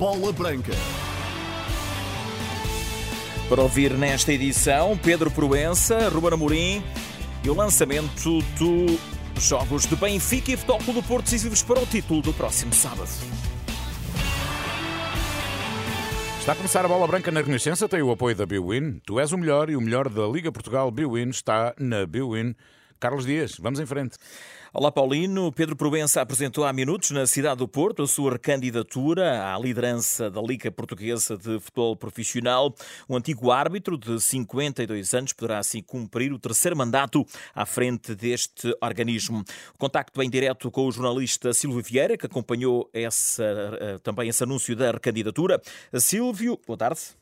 Bola Branca. Para ouvir nesta edição, Pedro Proença, Ruben Amorim e o lançamento dos Jogos de Benfica e Futebol do Porto decisivos para o título do próximo sábado. Está a começar a bola branca na Renascença, tem o apoio da Biwin. Tu és o melhor e o melhor da Liga Portugal Biwin está na Biwin. Carlos Dias, vamos em frente. Olá, Paulino. Pedro Provença apresentou há minutos na cidade do Porto a sua candidatura à liderança da Liga Portuguesa de Futebol Profissional. O antigo árbitro de 52 anos poderá assim cumprir o terceiro mandato à frente deste organismo. Contacto em direto com o jornalista Silvio Vieira, que acompanhou essa, eh, também esse anúncio da recandidatura. Silvio, boa tarde.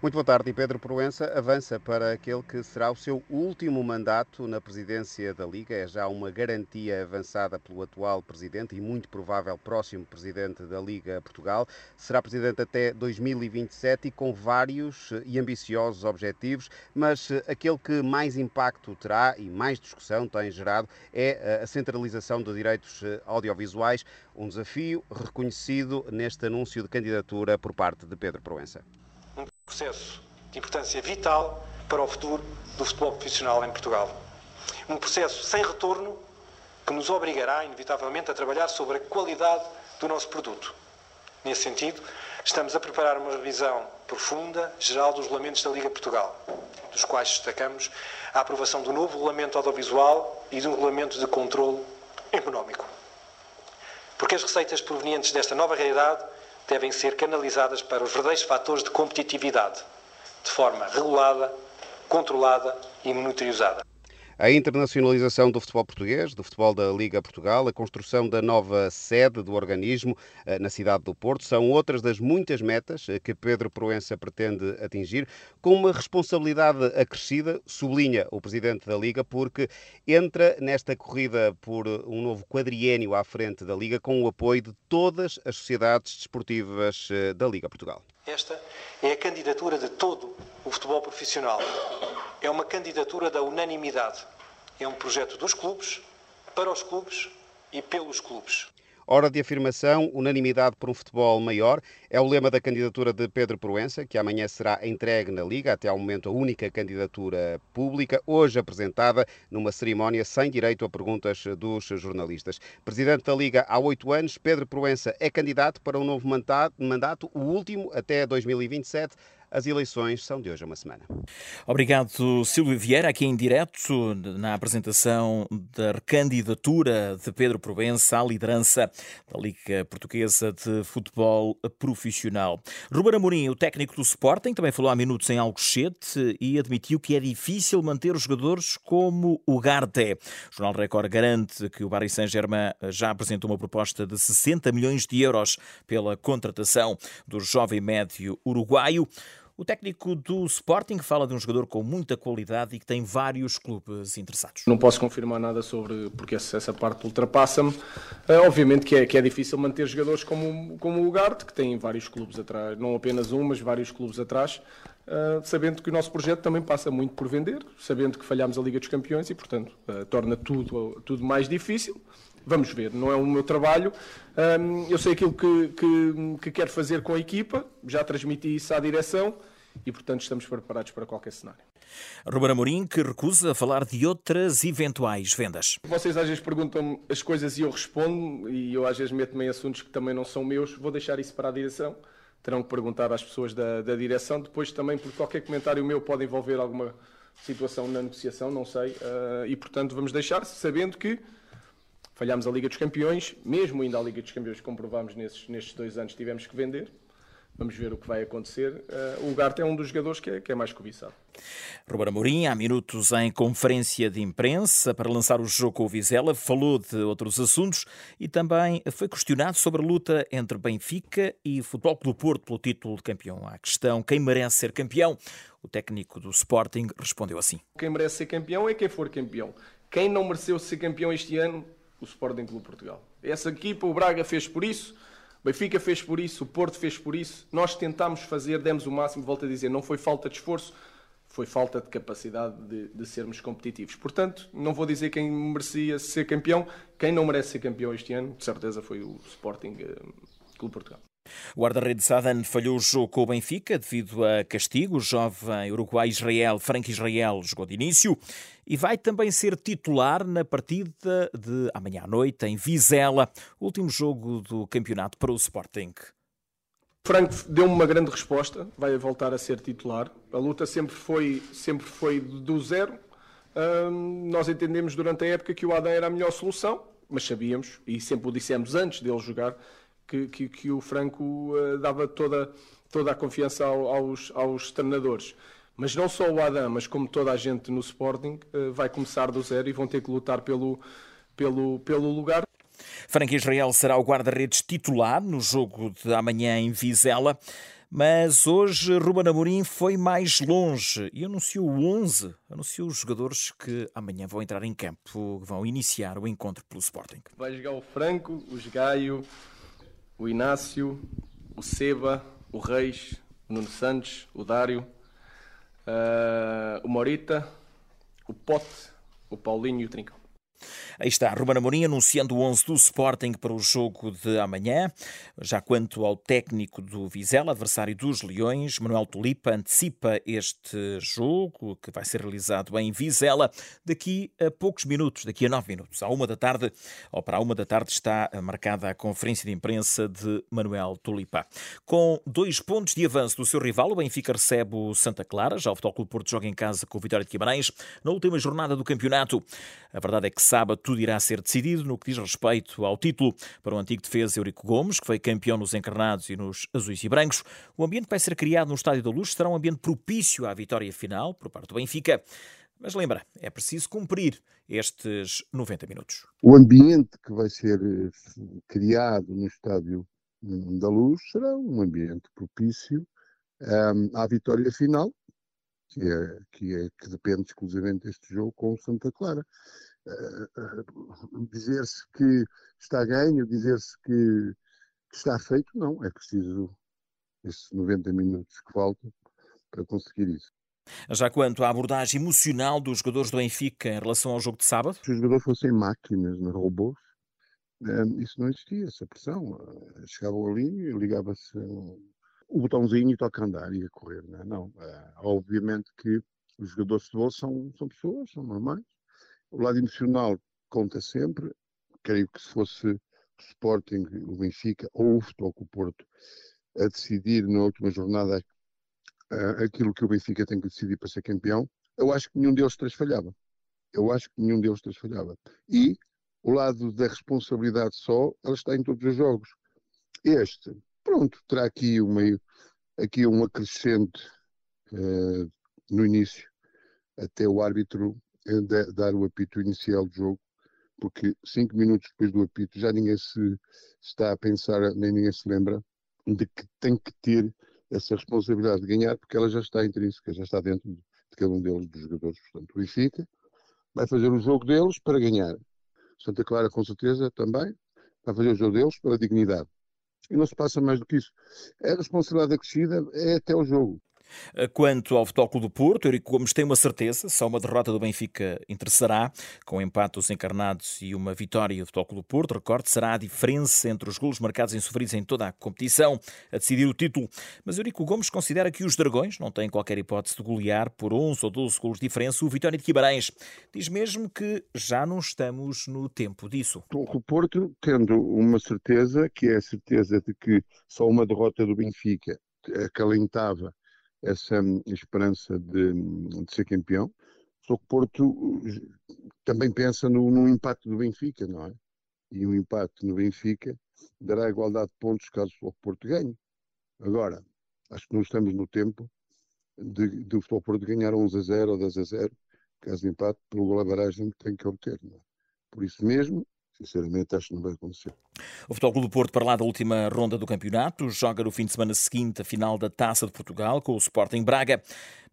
Muito boa tarde. E Pedro Proença avança para aquele que será o seu último mandato na presidência da Liga. É já uma garantia avançada pelo atual presidente e muito provável próximo presidente da Liga Portugal. Será presidente até 2027 e com vários e ambiciosos objetivos, mas aquele que mais impacto terá e mais discussão tem gerado é a centralização de direitos audiovisuais, um desafio reconhecido neste anúncio de candidatura por parte de Pedro Proença processo de importância vital para o futuro do futebol profissional em Portugal. Um processo sem retorno que nos obrigará, inevitavelmente, a trabalhar sobre a qualidade do nosso produto. Nesse sentido, estamos a preparar uma revisão profunda, geral, dos regulamentos da Liga Portugal, dos quais destacamos a aprovação do novo regulamento audiovisual e de um regulamento de controle económico. Porque as receitas provenientes desta nova realidade devem ser canalizadas para os verdadeiros fatores de competitividade, de forma regulada, controlada e monitorizada. A internacionalização do futebol português, do futebol da Liga Portugal, a construção da nova sede do organismo eh, na cidade do Porto são outras das muitas metas eh, que Pedro Proença pretende atingir, com uma responsabilidade acrescida, sublinha o presidente da Liga, porque entra nesta corrida por um novo quadriênio à frente da Liga com o apoio de todas as sociedades desportivas eh, da Liga Portugal. Esta é a candidatura de todo o futebol profissional é uma candidatura da unanimidade. É um projeto dos clubes, para os clubes e pelos clubes. Hora de afirmação, unanimidade por um futebol maior. É o lema da candidatura de Pedro Proença, que amanhã será entregue na Liga, até ao momento a única candidatura pública, hoje apresentada numa cerimónia sem direito a perguntas dos jornalistas. Presidente da Liga há oito anos, Pedro Proença é candidato para um novo mandato, o último até 2027. As eleições são de hoje a uma semana. Obrigado, Silvio Vieira, aqui em direto na apresentação da recandidatura de Pedro Provença à liderança da Liga Portuguesa de Futebol Profissional. Ruben Amorim, o técnico do Sporting, também falou há minutos em Alcochete e admitiu que é difícil manter os jogadores como o Garte. O Jornal Record garante que o Paris Saint-Germain já apresentou uma proposta de 60 milhões de euros pela contratação do jovem médio uruguaio. O técnico do Sporting fala de um jogador com muita qualidade e que tem vários clubes interessados. Não posso confirmar nada sobre, porque essa parte ultrapassa-me. Uh, obviamente que é, que é difícil manter jogadores como, como o Ugarte, que tem vários clubes atrás, não apenas um, mas vários clubes atrás, uh, sabendo que o nosso projeto também passa muito por vender, sabendo que falhámos a Liga dos Campeões e, portanto, uh, torna tudo, tudo mais difícil. Vamos ver, não é o meu trabalho. Um, eu sei aquilo que, que, que quero fazer com a equipa, já transmiti isso à direção e, portanto, estamos preparados para qualquer cenário. Ruben Amorim, que recusa falar de outras eventuais vendas. Vocês às vezes perguntam as coisas e eu respondo, e eu às vezes meto-me em assuntos que também não são meus. Vou deixar isso para a direção. Terão que perguntar às pessoas da, da direção. Depois também, porque qualquer comentário meu pode envolver alguma situação na negociação, não sei. Uh, e, portanto, vamos deixar, sabendo que falhámos a Liga dos Campeões, mesmo ainda a Liga dos Campeões, comprovámos nesses, nestes dois anos, tivemos que vender. Vamos ver o que vai acontecer. Uh, o Ugarte é um dos jogadores que é, que é mais cobiçado. Ruben Amorim, há minutos em conferência de imprensa para lançar o jogo com o Vizela, falou de outros assuntos e também foi questionado sobre a luta entre Benfica e Futebol Clube Porto pelo título de campeão. À questão quem merece ser campeão, o técnico do Sporting respondeu assim. Quem merece ser campeão é quem for campeão. Quem não mereceu ser campeão este ano o Sporting Clube Portugal. Essa equipa, o Braga fez por isso, o Benfica fez por isso, o Porto fez por isso. Nós tentámos fazer, demos o máximo, volto a dizer, não foi falta de esforço, foi falta de capacidade de, de, sermos competitivos. Portanto, não vou dizer quem merecia ser campeão, quem não merece ser campeão este ano, de certeza foi o Sporting uh, Clube Portugal. O guarda-redes Adan falhou o jogo com o Benfica devido a castigo. O jovem uruguai Israel, Frank Israel, jogou de início e vai também ser titular na partida de amanhã à noite em Vizela, último jogo do campeonato para o Sporting. Franco deu-me uma grande resposta, vai voltar a ser titular. A luta sempre foi, sempre foi do zero. nós entendemos durante a época que o Adam era a melhor solução, mas sabíamos, e sempre o dissemos antes dele jogar, que, que, que o Franco uh, dava toda, toda a confiança ao, aos, aos treinadores. Mas não só o Adam, mas como toda a gente no Sporting, uh, vai começar do zero e vão ter que lutar pelo, pelo, pelo lugar. Frank Israel será o guarda-redes titular no jogo de amanhã em Vizela. Mas hoje Ruben Amorim foi mais longe e anunciou o 11, anunciou os jogadores que amanhã vão entrar em campo, vão iniciar o encontro pelo Sporting. Vai jogar o Franco, o Gaio, o Inácio, o Seba, o Reis, o Nuno Santos, o Dário, uh, o Morita, o Pote, o Paulinho e o Trincão. Aí está, Ruben Amorim anunciando o 11 do Sporting para o jogo de amanhã. Já quanto ao técnico do Vizela, adversário dos Leões, Manuel Tulipa antecipa este jogo, que vai ser realizado em Vizela, daqui a poucos minutos, daqui a nove minutos. À uma da tarde, ou para a uma da tarde, está marcada a conferência de imprensa de Manuel Tulipa. Com dois pontos de avanço do seu rival, o Benfica recebe o Santa Clara, já o Futebol Clube Porto joga em casa com o Vitória de Guimarães, na última jornada do campeonato. A verdade é que sábado tudo irá ser decidido no que diz respeito ao título para o antigo defesa Eurico Gomes, que foi campeão nos encarnados e nos azuis e brancos. O ambiente que vai ser criado no Estádio da Luz será um ambiente propício à vitória final por parte do Benfica. Mas lembra, é preciso cumprir estes 90 minutos. O ambiente que vai ser eh, criado no Estádio hum, da Luz será um ambiente propício um, à vitória final, que, é, que, é, que depende exclusivamente deste jogo com o Santa Clara. Uh, dizer-se que está ganho, dizer-se que, que, está feito, não. É preciso esses 90 minutos que faltam para conseguir isso. Já quanto à abordagem emocional dos jogadores do Benfica em relação ao jogo de sábado? Se os jogadores fossem máquinas, né, robôs, isso não existia, essa pressão. Chegavam ali, ligava-se o botãozinho e toca andar e a correr. Não, é? não obviamente que os jogadores de futebol são, são pessoas, são normais. O lado emocional conta sempre. Creio que se fosse o Sporting, o Benfica ou o Futebol Porto a decidir na última jornada uh, aquilo que o Benfica tem que decidir para ser campeão, eu acho que nenhum deles três falhava. Eu acho que nenhum deles três falhava. E o lado da responsabilidade só, ela está em todos os jogos. Este, pronto, terá aqui, uma, aqui um acrescente uh, no início, até o árbitro uh, dar o apito inicial do jogo, porque cinco minutos depois do apito já ninguém se está a pensar, nem ninguém se lembra de que tem que ter essa responsabilidade de ganhar, porque ela já está intrínseca, já está dentro de cada um deles, dos jogadores. Portanto, o Benfica vai fazer o jogo deles para ganhar. Santa Clara, com certeza, também vai fazer o jogo deles pela dignidade. E não se passa mais do que isso. A responsabilidade acrescida é até o jogo. Quanto ao Futebol do Porto, Eurico Gomes tem uma certeza, só uma derrota do Benfica interessará, com empate dos encarnados e uma vitória do Futebol do Porto, recorde, será a diferença entre os golos marcados em sofridos em toda a competição a decidir o título. Mas Eurico Gomes considera que os Dragões não têm qualquer hipótese de golear por 11 ou 12 golos de diferença o Vitória de Guimarães. Diz mesmo que já não estamos no tempo disso. O Porto, tendo uma certeza, que é a certeza de que só uma derrota do Benfica acalentava essa hum, esperança de, de ser campeão. Só que Porto também pensa no, no impacto do Benfica, não é? E o impacto no Benfica dará igualdade de pontos caso o Porto ganhe. Agora, acho que não estamos no tempo de, de o Futebol Porto ganhar 11 a 0 ou 10 a 0, caso de empate, pelo gol a barragem que tem que obter. É? Por isso mesmo, Sinceramente, acho que não vai acontecer. O Futebol Clube do Porto, para lá da última ronda do campeonato, joga no fim de semana seguinte a final da Taça de Portugal com o Sporting Braga.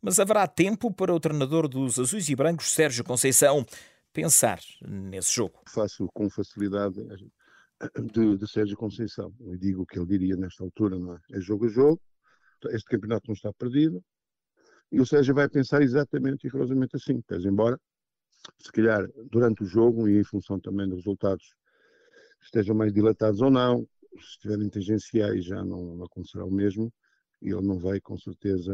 Mas haverá tempo para o treinador dos Azuis e Brancos, Sérgio Conceição, pensar nesse jogo. Faço com facilidade de, de Sérgio Conceição. Eu digo o que ele diria nesta altura, não é? É jogo a jogo, este campeonato não está perdido. E o Sérgio vai pensar exatamente e rigorosamente assim. Pese embora se calhar durante o jogo e em função também dos resultados estejam mais dilatados ou não, se estiverem tangenciais já não, não acontecerá o mesmo e ele não vai com certeza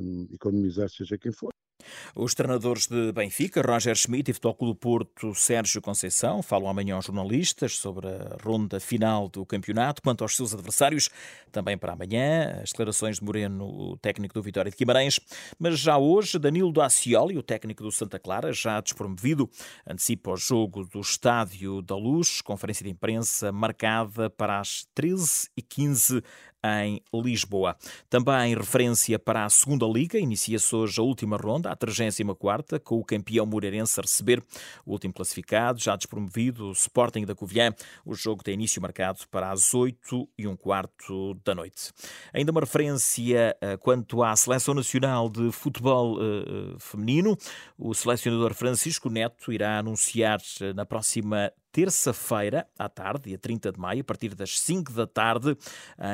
um, economizar seja quem for. Os treinadores de Benfica, Roger Schmidt e Futebol Clube Porto, Sérgio Conceição, falam amanhã aos jornalistas sobre a ronda final do campeonato. Quanto aos seus adversários, também para amanhã, as declarações de Moreno, o técnico do Vitória de Guimarães. Mas já hoje, Danilo Dacioli, o técnico do Santa Clara, já despromovido, antecipa o jogo do Estádio da Luz, conferência de imprensa marcada para as 13h15 em Lisboa. Também referência para a segunda Liga, inicia-se hoje a última ronda, a 34 com o campeão Moreirense a receber o último classificado, já despromovido, o Sporting da Covilhã. O jogo tem início marcado para as 8 e um quarto da noite. Ainda uma referência uh, quanto à Seleção Nacional de Futebol uh, Feminino. O selecionador Francisco Neto irá anunciar na próxima terça-feira à tarde, dia 30 de maio, a partir das 5 da tarde,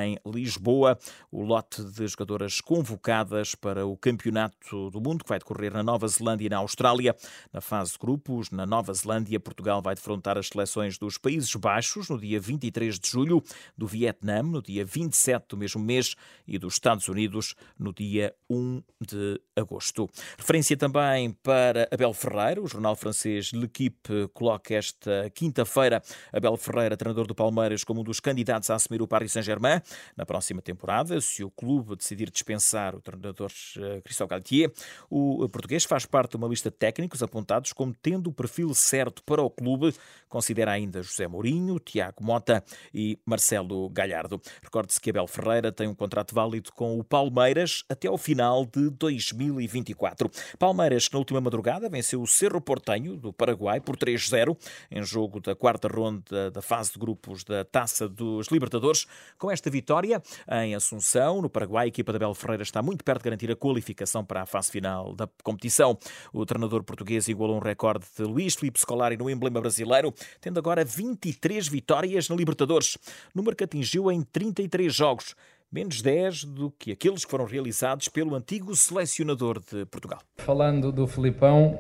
em Lisboa, o lote de jogadoras convocadas para o Campeonato do Mundo, que vai decorrer na Nova Zelândia e na Austrália. Na fase de grupos, na Nova Zelândia, Portugal vai defrontar as seleções dos Países Baixos no dia 23 de julho, do Vietnã no dia 27 do mesmo mês e dos Estados Unidos no dia 1 de agosto. Referência também para Abel Ferreira, o jornal francês L'Equipe coloca esta quinta quinta-feira, Abel Ferreira, treinador do Palmeiras, como um dos candidatos a assumir o Paris Saint-Germain na próxima temporada, se o clube decidir dispensar o treinador eh, Christophe Galtier. O português faz parte de uma lista de técnicos apontados como tendo o perfil certo para o clube. Considera ainda José Mourinho, Tiago Mota e Marcelo Galhardo. Recorde-se que Abel Ferreira tem um contrato válido com o Palmeiras até ao final de 2024. Palmeiras, na última madrugada venceu o Cerro Portenho, do Paraguai, por 3-0, em jogo da quarta ronda da fase de grupos da Taça dos Libertadores. Com esta vitória em Assunção, no Paraguai, a equipa da Bel Ferreira está muito perto de garantir a qualificação para a fase final da competição. O treinador português igualou um recorde de Luís Filipe Scolari no emblema brasileiro, tendo agora 23 vitórias na Libertadores. Número que atingiu em 33 jogos menos 10 do que aqueles que foram realizados pelo antigo selecionador de Portugal. Falando do Filipão,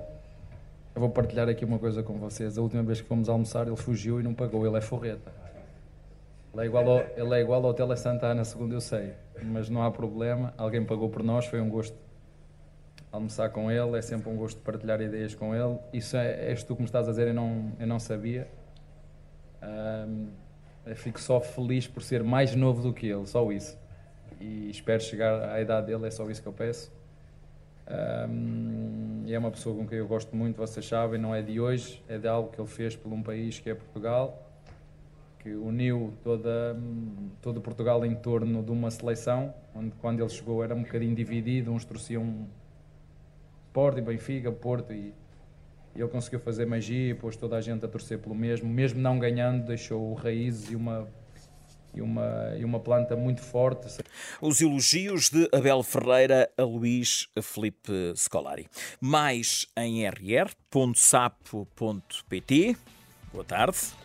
eu vou partilhar aqui uma coisa com vocês. A última vez que fomos almoçar, ele fugiu e não pagou. Ele é forreta. Ele é igual ao, ele é igual ao Tele Santana, segundo eu sei. Mas não há problema. Alguém pagou por nós. Foi um gosto almoçar com ele. É sempre um gosto partilhar ideias com ele. Isso é, és tu que me estás a dizer. Eu não, eu não sabia. Um, eu fico só feliz por ser mais novo do que ele. Só isso. E espero chegar à idade dele. É só isso que eu peço. Um, e é uma pessoa com quem eu gosto muito, vocês sabem, não é de hoje, é de algo que ele fez por um país que é Portugal, que uniu toda, todo Portugal em torno de uma seleção, onde quando ele chegou era um bocadinho dividido, uns torciam Porto e Benfica, Porto, e, e ele conseguiu fazer magia e pôs toda a gente a torcer pelo mesmo, mesmo não ganhando, deixou raízes e uma e uma, e uma planta muito forte. Os elogios de Abel Ferreira a Luís Felipe Scolari. Mais em rr.sapo.pt. Boa tarde.